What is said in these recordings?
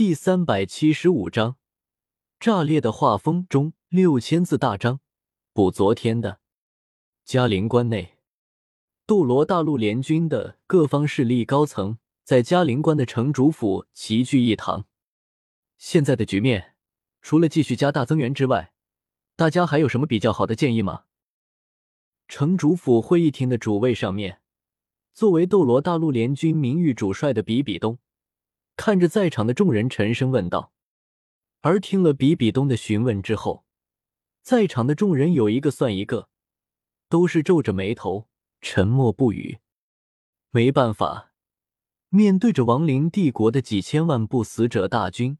第三百七十五章，炸裂的画风中六千字大章。补昨天的嘉陵关内，斗罗大陆联军的各方势力高层在嘉陵关的城主府齐聚一堂。现在的局面，除了继续加大增援之外，大家还有什么比较好的建议吗？城主府会议厅的主位上面，作为斗罗大陆联军名誉主帅的比比东，看着在场的众人，沉声问道。而听了比比东的询问之后，在场的众人有一个算一个，都是皱着眉头，沉默不语。没办法，面对着亡灵帝国的几千万不死者大军，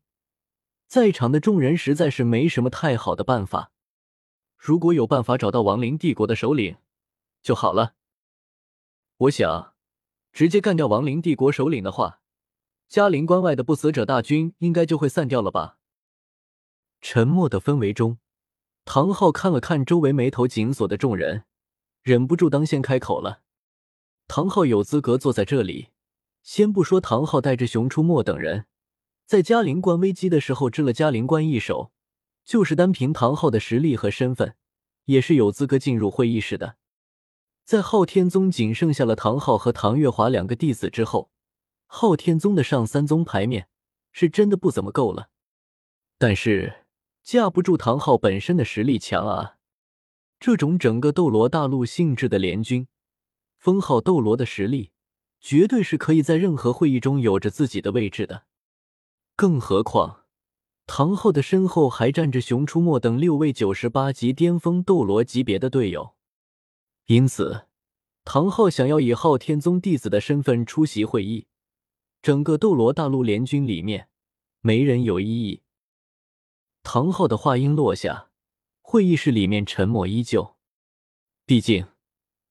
在场的众人实在是没什么太好的办法。如果有办法找到亡灵帝国的首领就好了。我想，直接干掉亡灵帝国首领的话，嘉陵关外的不死者大军应该就会散掉了吧？沉默的氛围中，唐昊看了看周围眉头紧锁的众人，忍不住当先开口了。唐昊有资格坐在这里，先不说唐昊带着熊出没等人在嘉陵关危机的时候支了嘉陵关一手。就是单凭唐昊的实力和身份，也是有资格进入会议室的。在昊天宗仅剩下了唐昊和唐月华两个弟子之后，昊天宗的上三宗牌面是真的不怎么够了。但是架不住唐昊本身的实力强啊！这种整个斗罗大陆性质的联军，封号斗罗的实力，绝对是可以在任何会议中有着自己的位置的。更何况。唐昊的身后还站着熊出没等六位九十八级巅峰斗罗级别的队友，因此，唐昊想要以昊天宗弟子的身份出席会议，整个斗罗大陆联军里面没人有异议。唐昊的话音落下，会议室里面沉默依旧。毕竟，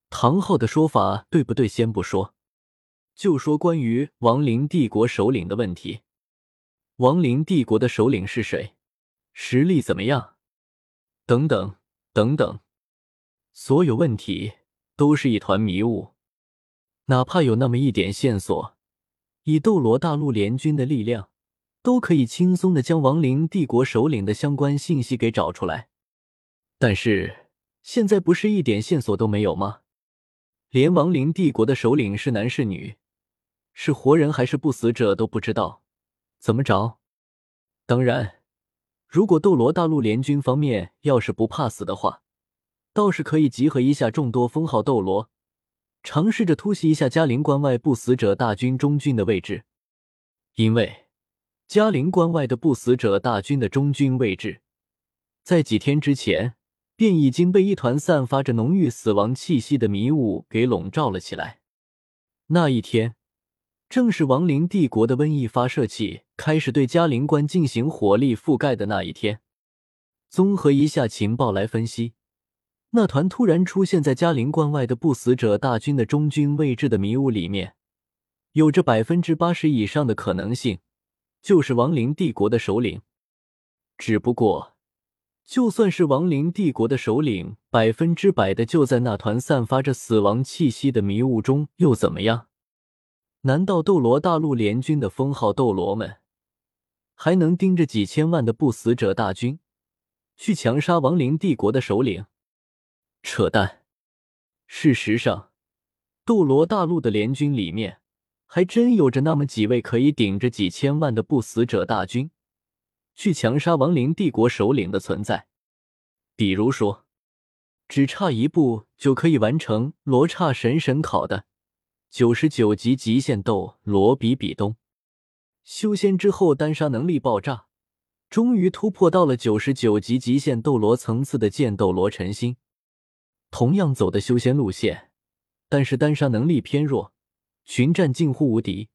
唐昊的说法对不对先不说，就说关于亡灵帝国首领的问题。亡灵帝国的首领是谁？实力怎么样？等等等等，所有问题都是一团迷雾。哪怕有那么一点线索，以斗罗大陆联军的力量，都可以轻松的将亡灵帝国首领的相关信息给找出来。但是现在不是一点线索都没有吗？连亡灵帝国的首领是男是女，是活人还是不死者都不知道。怎么着？当然，如果斗罗大陆联军方面要是不怕死的话，倒是可以集合一下众多封号斗罗，尝试着突袭一下嘉陵关外不死者大军中军的位置。因为嘉陵关外的不死者大军的中军位置，在几天之前便已经被一团散发着浓郁死亡气息的迷雾给笼罩了起来。那一天。正是亡灵帝国的瘟疫发射器开始对嘉陵关进行火力覆盖的那一天。综合一下情报来分析，那团突然出现在嘉陵关外的不死者大军的中军位置的迷雾里面，有着百分之八十以上的可能性，就是亡灵帝国的首领。只不过，就算是亡灵帝国的首领，百分之百的就在那团散发着死亡气息的迷雾中，又怎么样？难道斗罗大陆联军的封号斗罗们还能盯着几千万的不死者大军去强杀亡灵帝国的首领？扯淡！事实上，斗罗大陆的联军里面还真有着那么几位可以顶着几千万的不死者大军去强杀亡灵帝国首领的存在。比如说，只差一步就可以完成罗刹神神考的。九十九级极限斗罗比比东，修仙之后单杀能力爆炸，终于突破到了九十九级极限斗罗层次的剑斗罗陈心，同样走的修仙路线，但是单杀能力偏弱，群战近乎无敌，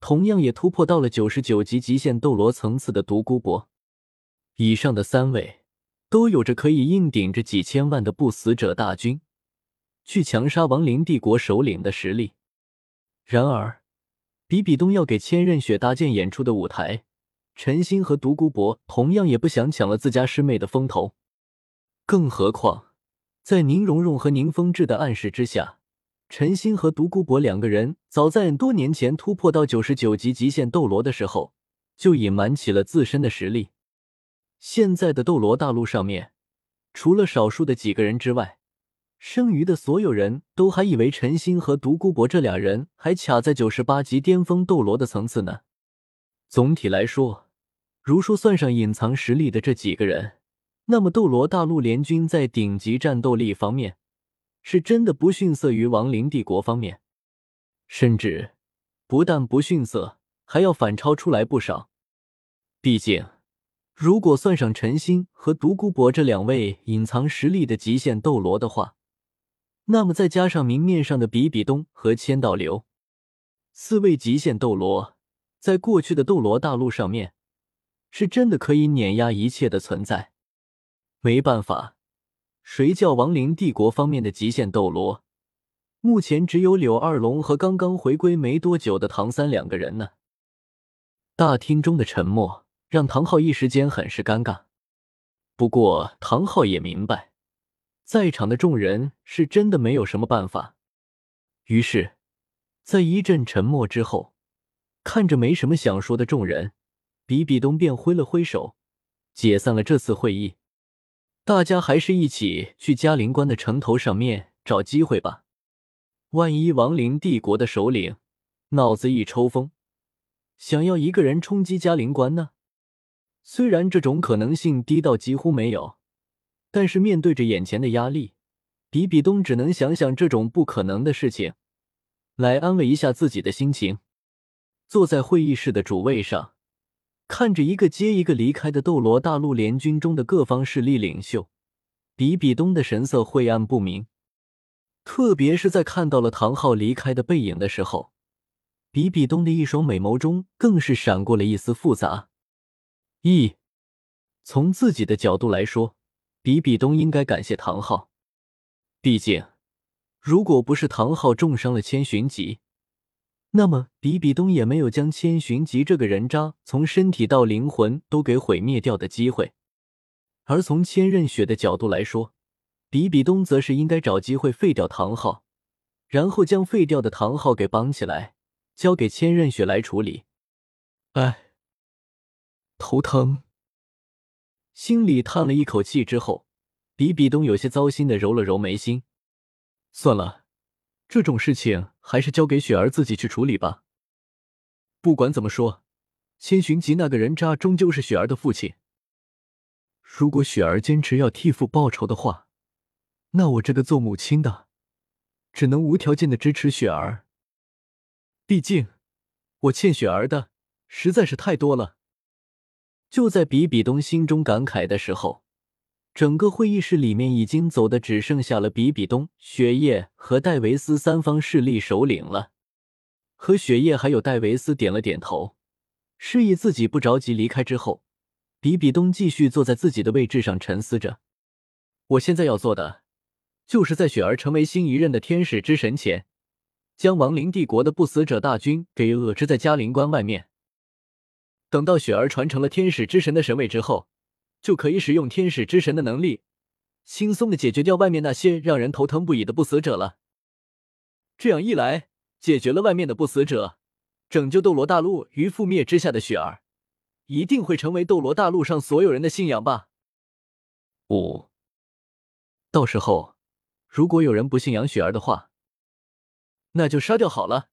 同样也突破到了九十九级极限斗罗层次的独孤博。以上的三位都有着可以硬顶着几千万的不死者大军，去强杀亡灵帝国首领的实力。然而，比比东要给千仞雪搭建演出的舞台，陈星和独孤博同样也不想抢了自家师妹的风头。更何况，在宁荣荣和宁风致的暗示之下，陈星和独孤博两个人早在多年前突破到九十九级极限斗罗的时候，就隐瞒起了自身的实力。现在的斗罗大陆上面，除了少数的几个人之外，剩余的所有人都还以为陈星和独孤博这俩人还卡在九十八级巅峰斗罗的层次呢。总体来说，如说算上隐藏实力的这几个人，那么斗罗大陆联军在顶级战斗力方面，是真的不逊色于亡灵帝国方面，甚至不但不逊色，还要反超出来不少。毕竟，如果算上陈星和独孤博这两位隐藏实力的极限斗罗的话，那么再加上明面上的比比东和千道流四位极限斗罗，在过去的斗罗大陆上面，是真的可以碾压一切的存在。没办法，谁叫亡灵帝国方面的极限斗罗，目前只有柳二龙和刚刚回归没多久的唐三两个人呢？大厅中的沉默让唐昊一时间很是尴尬。不过唐昊也明白。在场的众人是真的没有什么办法，于是，在一阵沉默之后，看着没什么想说的众人，比比东便挥了挥手，解散了这次会议。大家还是一起去嘉陵关的城头上面找机会吧。万一亡灵帝国的首领脑子一抽风，想要一个人冲击嘉陵关呢？虽然这种可能性低到几乎没有。但是面对着眼前的压力，比比东只能想想这种不可能的事情，来安慰一下自己的心情。坐在会议室的主位上，看着一个接一个离开的斗罗大陆联军中的各方势力领袖，比比东的神色晦暗不明。特别是在看到了唐昊离开的背影的时候，比比东的一双美眸中更是闪过了一丝复杂。一，从自己的角度来说。比比东应该感谢唐昊，毕竟，如果不是唐昊重伤了千寻疾，那么比比东也没有将千寻疾这个人渣从身体到灵魂都给毁灭掉的机会。而从千仞雪的角度来说，比比东则是应该找机会废掉唐昊，然后将废掉的唐昊给绑起来，交给千仞雪来处理。哎，头疼。心里叹了一口气之后，比比东有些糟心的揉了揉眉心。算了，这种事情还是交给雪儿自己去处理吧。不管怎么说，千寻疾那个人渣终究是雪儿的父亲。如果雪儿坚持要替父报仇的话，那我这个做母亲的，只能无条件的支持雪儿。毕竟，我欠雪儿的实在是太多了。就在比比东心中感慨的时候，整个会议室里面已经走的只剩下了比比东、雪夜和戴维斯三方势力首领了。和雪夜还有戴维斯点了点头，示意自己不着急离开之后，比比东继续坐在自己的位置上沉思着。我现在要做的，就是在雪儿成为新一任的天使之神前，将亡灵帝国的不死者大军给遏制在嘉陵关外面。等到雪儿传承了天使之神的神位之后，就可以使用天使之神的能力，轻松的解决掉外面那些让人头疼不已的不死者了。这样一来，解决了外面的不死者，拯救斗罗大陆于覆灭之下的雪儿，一定会成为斗罗大陆上所有人的信仰吧。五，到时候如果有人不信仰雪儿的话，那就杀掉好了。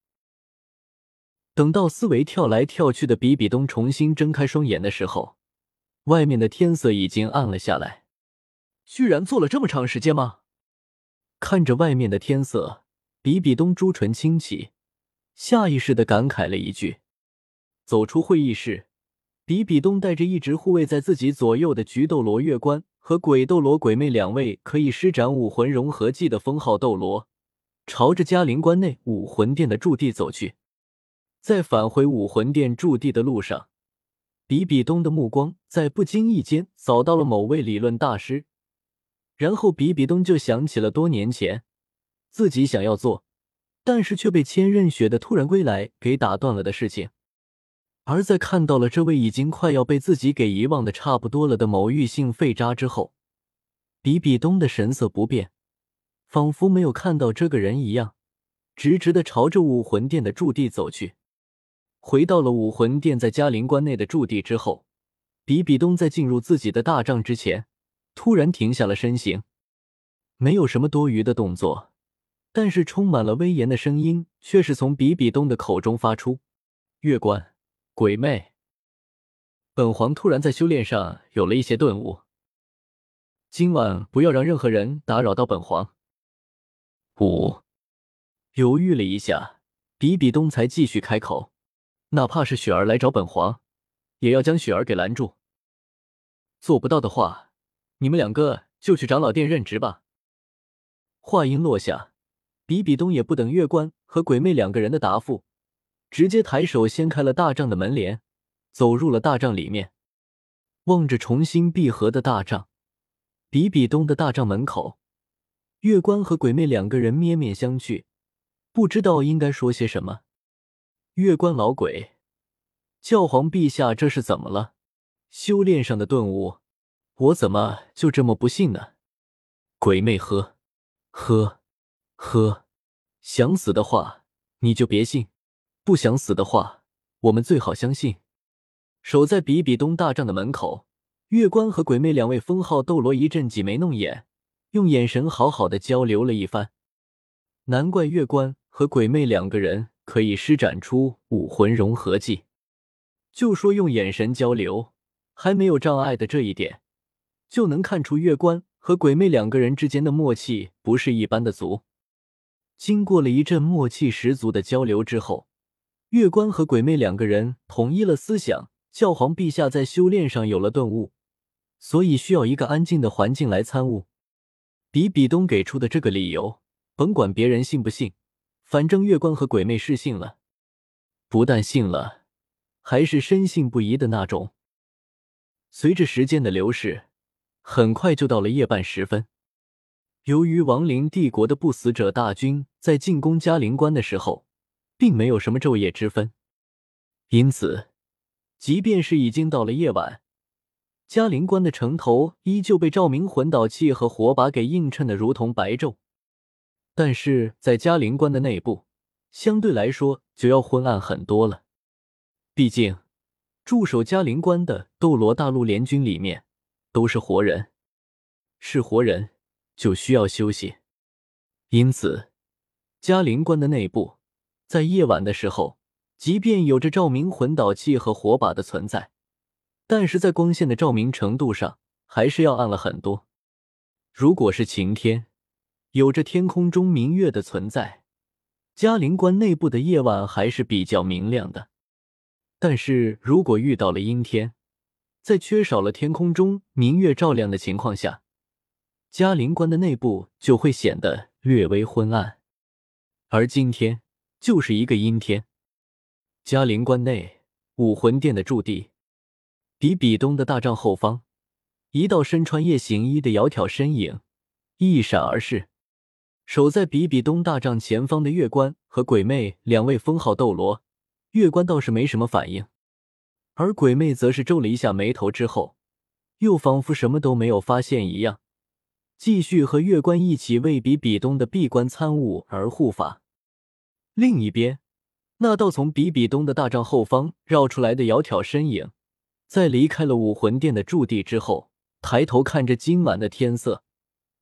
等到思维跳来跳去的比比东重新睁开双眼的时候，外面的天色已经暗了下来。居然坐了这么长时间吗？看着外面的天色，比比东朱唇轻启，下意识的感慨了一句。走出会议室，比比东带着一直护卫在自己左右的菊斗罗月关和鬼斗罗鬼魅两位可以施展武魂融合技的封号斗罗，朝着嘉陵关内武魂殿的驻地走去。在返回武魂殿驻地的路上，比比东的目光在不经意间扫到了某位理论大师，然后比比东就想起了多年前自己想要做，但是却被千仞雪的突然归来给打断了的事情。而在看到了这位已经快要被自己给遗忘的差不多了的某玉性废渣之后，比比东的神色不变，仿佛没有看到这个人一样，直直的朝着武魂殿的驻地走去。回到了武魂殿在嘉陵关内的驻地之后，比比东在进入自己的大帐之前，突然停下了身形，没有什么多余的动作，但是充满了威严的声音却是从比比东的口中发出：“月关，鬼魅，本皇突然在修炼上有了一些顿悟，今晚不要让任何人打扰到本皇。”五，犹豫了一下，比比东才继续开口。哪怕是雪儿来找本皇，也要将雪儿给拦住。做不到的话，你们两个就去长老殿任职吧。话音落下，比比东也不等月关和鬼魅两个人的答复，直接抬手掀开了大帐的门帘，走入了大帐里面。望着重新闭合的大帐，比比东的大帐门口，月关和鬼魅两个人面面相觑，不知道应该说些什么。月关老鬼，教皇陛下，这是怎么了？修炼上的顿悟，我怎么就这么不信呢？鬼魅呵，呵，呵，想死的话你就别信，不想死的话，我们最好相信。守在比比东大帐的门口，月关和鬼魅两位封号斗罗一阵挤眉弄眼，用眼神好好的交流了一番。难怪月关和鬼魅两个人。可以施展出武魂融合技，就说用眼神交流还没有障碍的这一点，就能看出月关和鬼魅两个人之间的默契不是一般的足。经过了一阵默契十足的交流之后，月关和鬼魅两个人统一了思想：教皇陛下在修炼上有了顿悟，所以需要一个安静的环境来参悟。比比东给出的这个理由，甭管别人信不信。反正月关和鬼魅是信了，不但信了，还是深信不疑的那种。随着时间的流逝，很快就到了夜半时分。由于亡灵帝国的不死者大军在进攻嘉陵关的时候，并没有什么昼夜之分，因此，即便是已经到了夜晚，嘉陵关的城头依旧被照明魂导器和火把给映衬的如同白昼。但是在嘉陵关的内部，相对来说就要昏暗很多了。毕竟，驻守嘉陵关的斗罗大陆联军里面都是活人，是活人就需要休息。因此，嘉陵关的内部在夜晚的时候，即便有着照明魂导器和火把的存在，但是在光线的照明程度上还是要暗了很多。如果是晴天，有着天空中明月的存在，嘉陵关内部的夜晚还是比较明亮的。但是如果遇到了阴天，在缺少了天空中明月照亮的情况下，嘉陵关的内部就会显得略微昏暗。而今天就是一个阴天，嘉陵关内武魂殿的驻地，比比东的大帐后方，一道身穿夜行衣的窈窕身影一闪而逝。守在比比东大帐前方的月关和鬼魅两位封号斗罗，月关倒是没什么反应，而鬼魅则是皱了一下眉头之后，又仿佛什么都没有发现一样，继续和月关一起为比比东的闭关参悟而护法。另一边，那道从比比东的大帐后方绕出来的窈窕身影，在离开了武魂殿的驻地之后，抬头看着今晚的天色，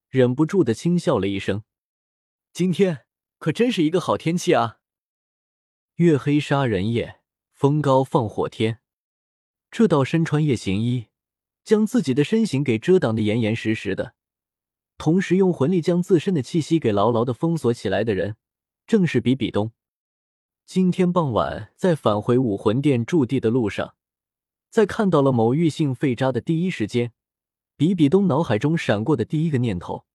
忍不住的轻笑了一声。今天可真是一个好天气啊！月黑杀人夜，风高放火天。这道身穿夜行衣，将自己的身形给遮挡的严严实实的，同时用魂力将自身的气息给牢牢的封锁起来的人，正是比比东。今天傍晚在返回武魂殿驻地的路上，在看到了某玉姓废渣的第一时间，比比东脑海中闪过的第一个念头。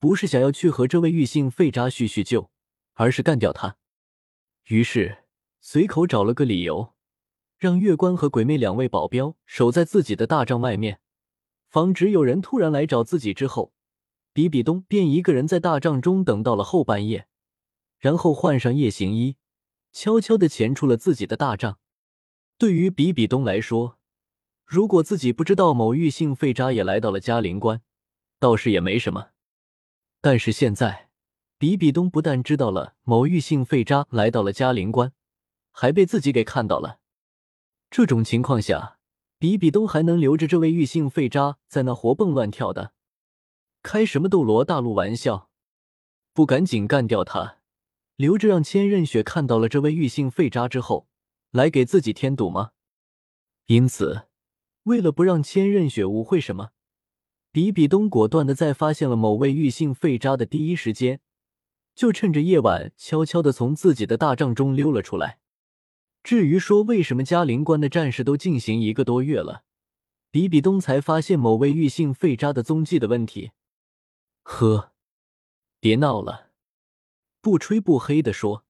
不是想要去和这位玉姓废渣叙叙旧，而是干掉他。于是随口找了个理由，让月关和鬼魅两位保镖守在自己的大帐外面，防止有人突然来找自己。之后，比比东便一个人在大帐中等到了后半夜，然后换上夜行衣，悄悄的潜出了自己的大帐。对于比比东来说，如果自己不知道某玉姓废渣也来到了嘉陵关，倒是也没什么。但是现在，比比东不但知道了某玉姓废渣来到了嘉陵关，还被自己给看到了。这种情况下，比比东还能留着这位玉姓废渣在那活蹦乱跳的？开什么斗罗大陆玩笑？不赶紧干掉他，留着让千仞雪看到了这位玉姓废渣之后，来给自己添堵吗？因此，为了不让千仞雪误会什么，比比东果断的在发现了某位玉姓废渣的第一时间，就趁着夜晚悄悄的从自己的大帐中溜了出来。至于说为什么嘉陵关的战事都进行一个多月了，比比东才发现某位玉姓废渣的踪迹的问题。呵，别闹了，不吹不黑的说，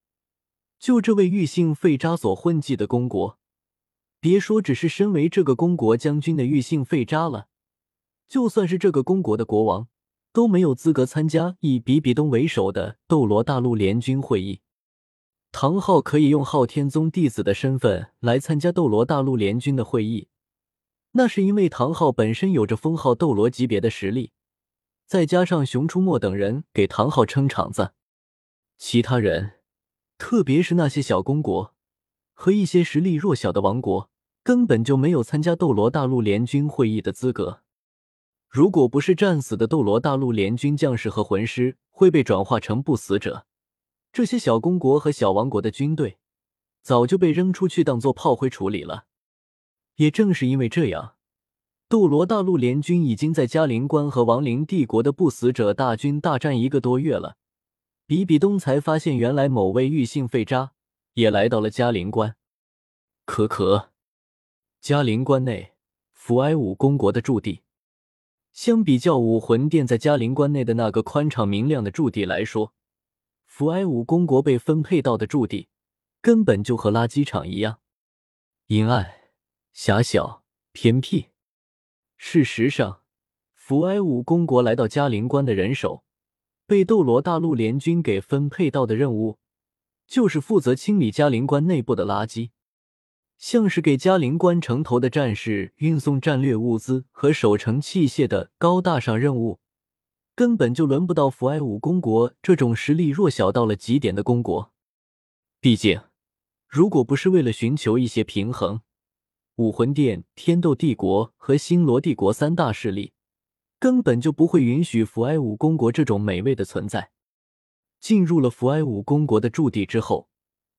就这位玉姓废渣所混迹的公国，别说只是身为这个公国将军的玉姓废渣了，就算是这个公国的国王，都没有资格参加以比比东为首的斗罗大陆联军会议。唐昊可以用昊天宗弟子的身份来参加斗罗大陆联军的会议，那是因为唐昊本身有着封号斗罗级别的实力。再加上熊出没等人给唐昊撑场子，其他人，特别是那些小公国和一些实力弱小的王国，根本就没有参加斗罗大陆联军会议的资格。如果不是战死的斗罗大陆联军将士和魂师会被转化成不死者，这些小公国和小王国的军队早就被扔出去当做炮灰处理了。也正是因为这样。斗罗大陆联军已经在嘉陵关和亡灵帝国的不死者大军大战一个多月了，比比东才发现，原来某位玉姓废渣也来到了嘉陵关。可可，嘉陵关内，福埃武公国的驻地，相比较武魂殿在嘉陵关内的那个宽敞明亮的驻地来说，福埃武公国被分配到的驻地根本就和垃圾场一样，阴暗、狭小、偏僻。事实上，福埃武公国来到嘉陵关的人手，被斗罗大陆联军给分配到的任务，就是负责清理嘉陵关内部的垃圾，像是给嘉陵关城头的战士运送战略物资和守城器械的高大上任务，根本就轮不到福埃武公国这种实力弱小到了极点的公国。毕竟，如果不是为了寻求一些平衡。武魂殿、天斗帝国和星罗帝国三大势力根本就不会允许福埃武公国这种美味的存在。进入了福埃武公国的驻地之后，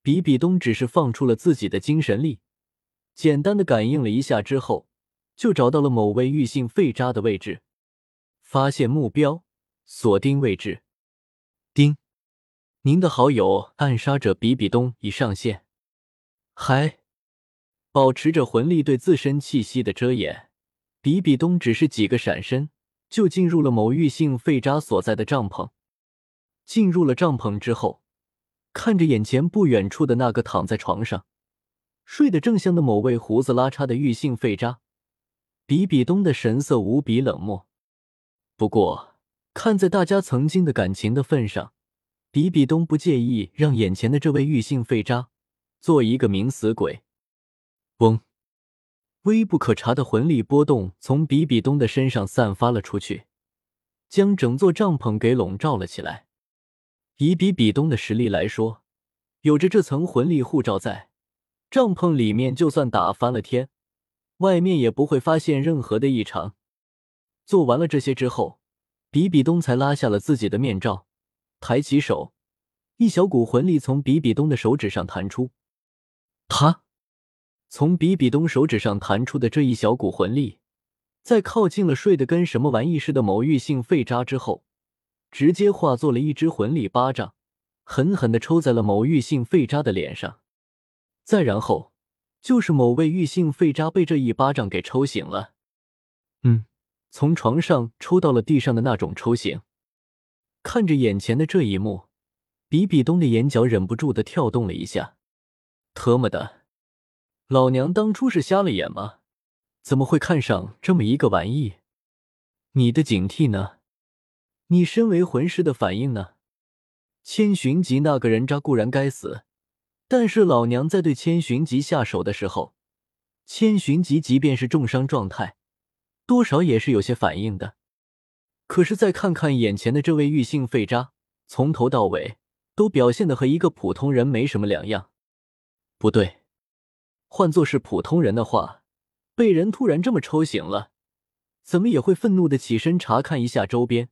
比比东只是放出了自己的精神力，简单的感应了一下之后，就找到了某位玉姓废渣的位置。发现目标，锁定位置。丁，您的好友暗杀者比比东已上线。嗨。保持着魂力对自身气息的遮掩，比比东只是几个闪身就进入了某玉姓废渣所在的帐篷。进入了帐篷之后，看着眼前不远处的那个躺在床上睡得正香的某位胡子拉碴的玉姓废渣，比比东的神色无比冷漠。不过，看在大家曾经的感情的份上，比比东不介意让眼前的这位玉姓废渣做一个冥死鬼。嗡，微不可察的魂力波动从比比东的身上散发了出去，将整座帐篷给笼罩了起来。以比比东的实力来说，有着这层魂力护罩在，帐篷里面就算打翻了天，外面也不会发现任何的异常。做完了这些之后，比比东才拉下了自己的面罩，抬起手，一小股魂力从比比东的手指上弹出，他。从比比东手指上弹出的这一小股魂力，在靠近了睡得跟什么玩意似的某玉姓废渣之后，直接化作了一只魂力巴掌，狠狠的抽在了某玉姓废渣的脸上。再然后，就是某位玉姓废渣被这一巴掌给抽醒了。嗯，从床上抽到了地上的那种抽醒。看着眼前的这一幕，比比东的眼角忍不住的跳动了一下。特么的！老娘当初是瞎了眼吗？怎么会看上这么一个玩意？你的警惕呢？你身为魂师的反应呢？千寻疾那个人渣固然该死，但是老娘在对千寻疾下手的时候，千寻疾即便是重伤状态，多少也是有些反应的。可是再看看眼前的这位玉姓废渣，从头到尾都表现的和一个普通人没什么两样。不对，换作是普通人的话，被人突然这么抽醒了，怎么也会愤怒的起身查看一下周边，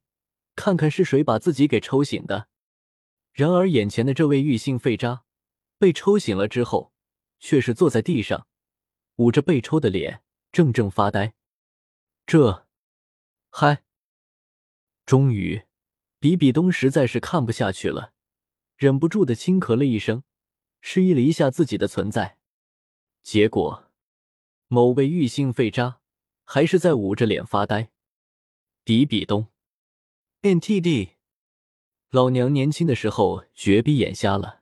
看看是谁把自己给抽醒的。然而眼前的这位玉姓废渣，被抽醒了之后，却是坐在地上，捂着被抽的脸，怔怔发呆。这，嗨！终于，比比东实在是看不下去了，忍不住的轻咳了一声。示意了一下自己的存在，结果，某位玉性废渣还是在捂着脸发呆。比比东，NTD，老娘年轻的时候绝逼眼瞎了，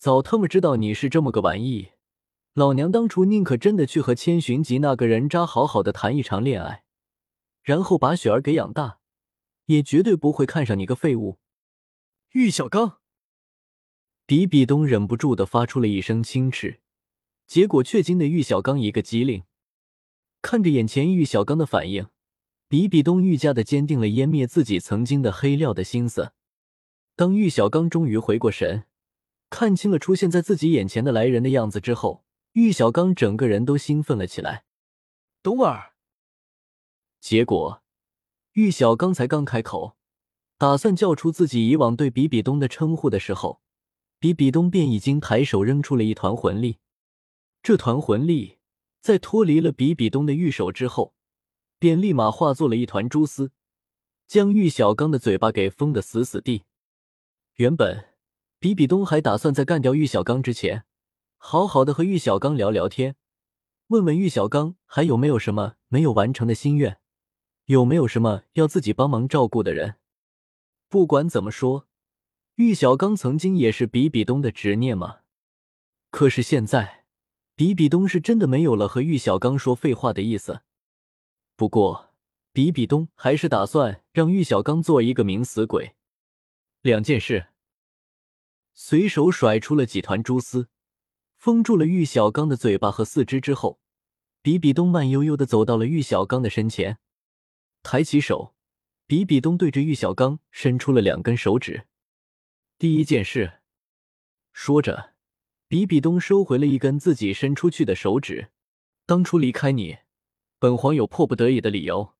早他妈知道你是这么个玩意，老娘当初宁可真的去和千寻疾那个人渣好好的谈一场恋爱，然后把雪儿给养大，也绝对不会看上你个废物，玉小刚。比比东忍不住的发出了一声轻斥，结果却惊得玉小刚一个机灵。看着眼前玉小刚的反应，比比东愈加的坚定了湮灭自己曾经的黑料的心思。当玉小刚终于回过神，看清了出现在自己眼前的来人的样子之后，玉小刚整个人都兴奋了起来。东儿。结果，玉小刚才刚开口，打算叫出自己以往对比比东的称呼的时候。比比东便已经抬手扔出了一团魂力，这团魂力在脱离了比比东的玉手之后，便立马化作了一团蛛丝，将玉小刚的嘴巴给封得死死地。原本比比东还打算在干掉玉小刚之前，好好的和玉小刚聊聊天，问问玉小刚还有没有什么没有完成的心愿，有没有什么要自己帮忙照顾的人。不管怎么说。玉小刚曾经也是比比东的执念嘛？可是现在，比比东是真的没有了和玉小刚说废话的意思。不过，比比东还是打算让玉小刚做一个明死鬼。两件事，随手甩出了几团蛛丝，封住了玉小刚的嘴巴和四肢之后，比比东慢悠悠的走到了玉小刚的身前，抬起手，比比东对着玉小刚伸出了两根手指。第一件事，说着，比比东收回了一根自己伸出去的手指。当初离开你，本皇有迫不得已的理由。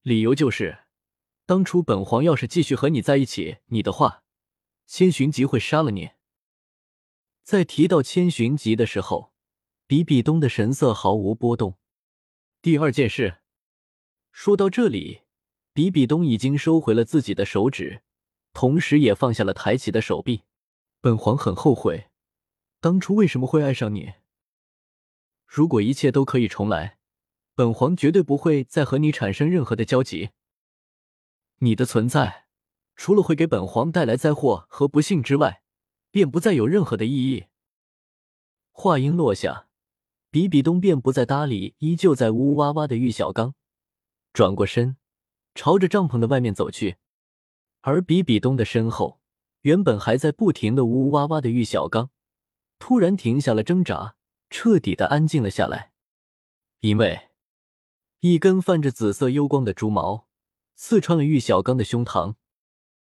理由就是，当初本皇要是继续和你在一起，你的话，千寻疾会杀了你。在提到千寻疾的时候，比比东的神色毫无波动。第二件事，说到这里，比比东已经收回了自己的手指。同时也放下了抬起的手臂。本皇很后悔，当初为什么会爱上你。如果一切都可以重来，本皇绝对不会再和你产生任何的交集。你的存在，除了会给本皇带来灾祸和不幸之外，便不再有任何的意义。话音落下，比比东便不再搭理依旧在呜呜哇哇的玉小刚，转过身，朝着帐篷的外面走去。而比比东的身后，原本还在不停的呜呜哇哇的玉小刚，突然停下了挣扎，彻底的安静了下来。因为一根泛着紫色幽光的猪毛刺穿了玉小刚的胸膛，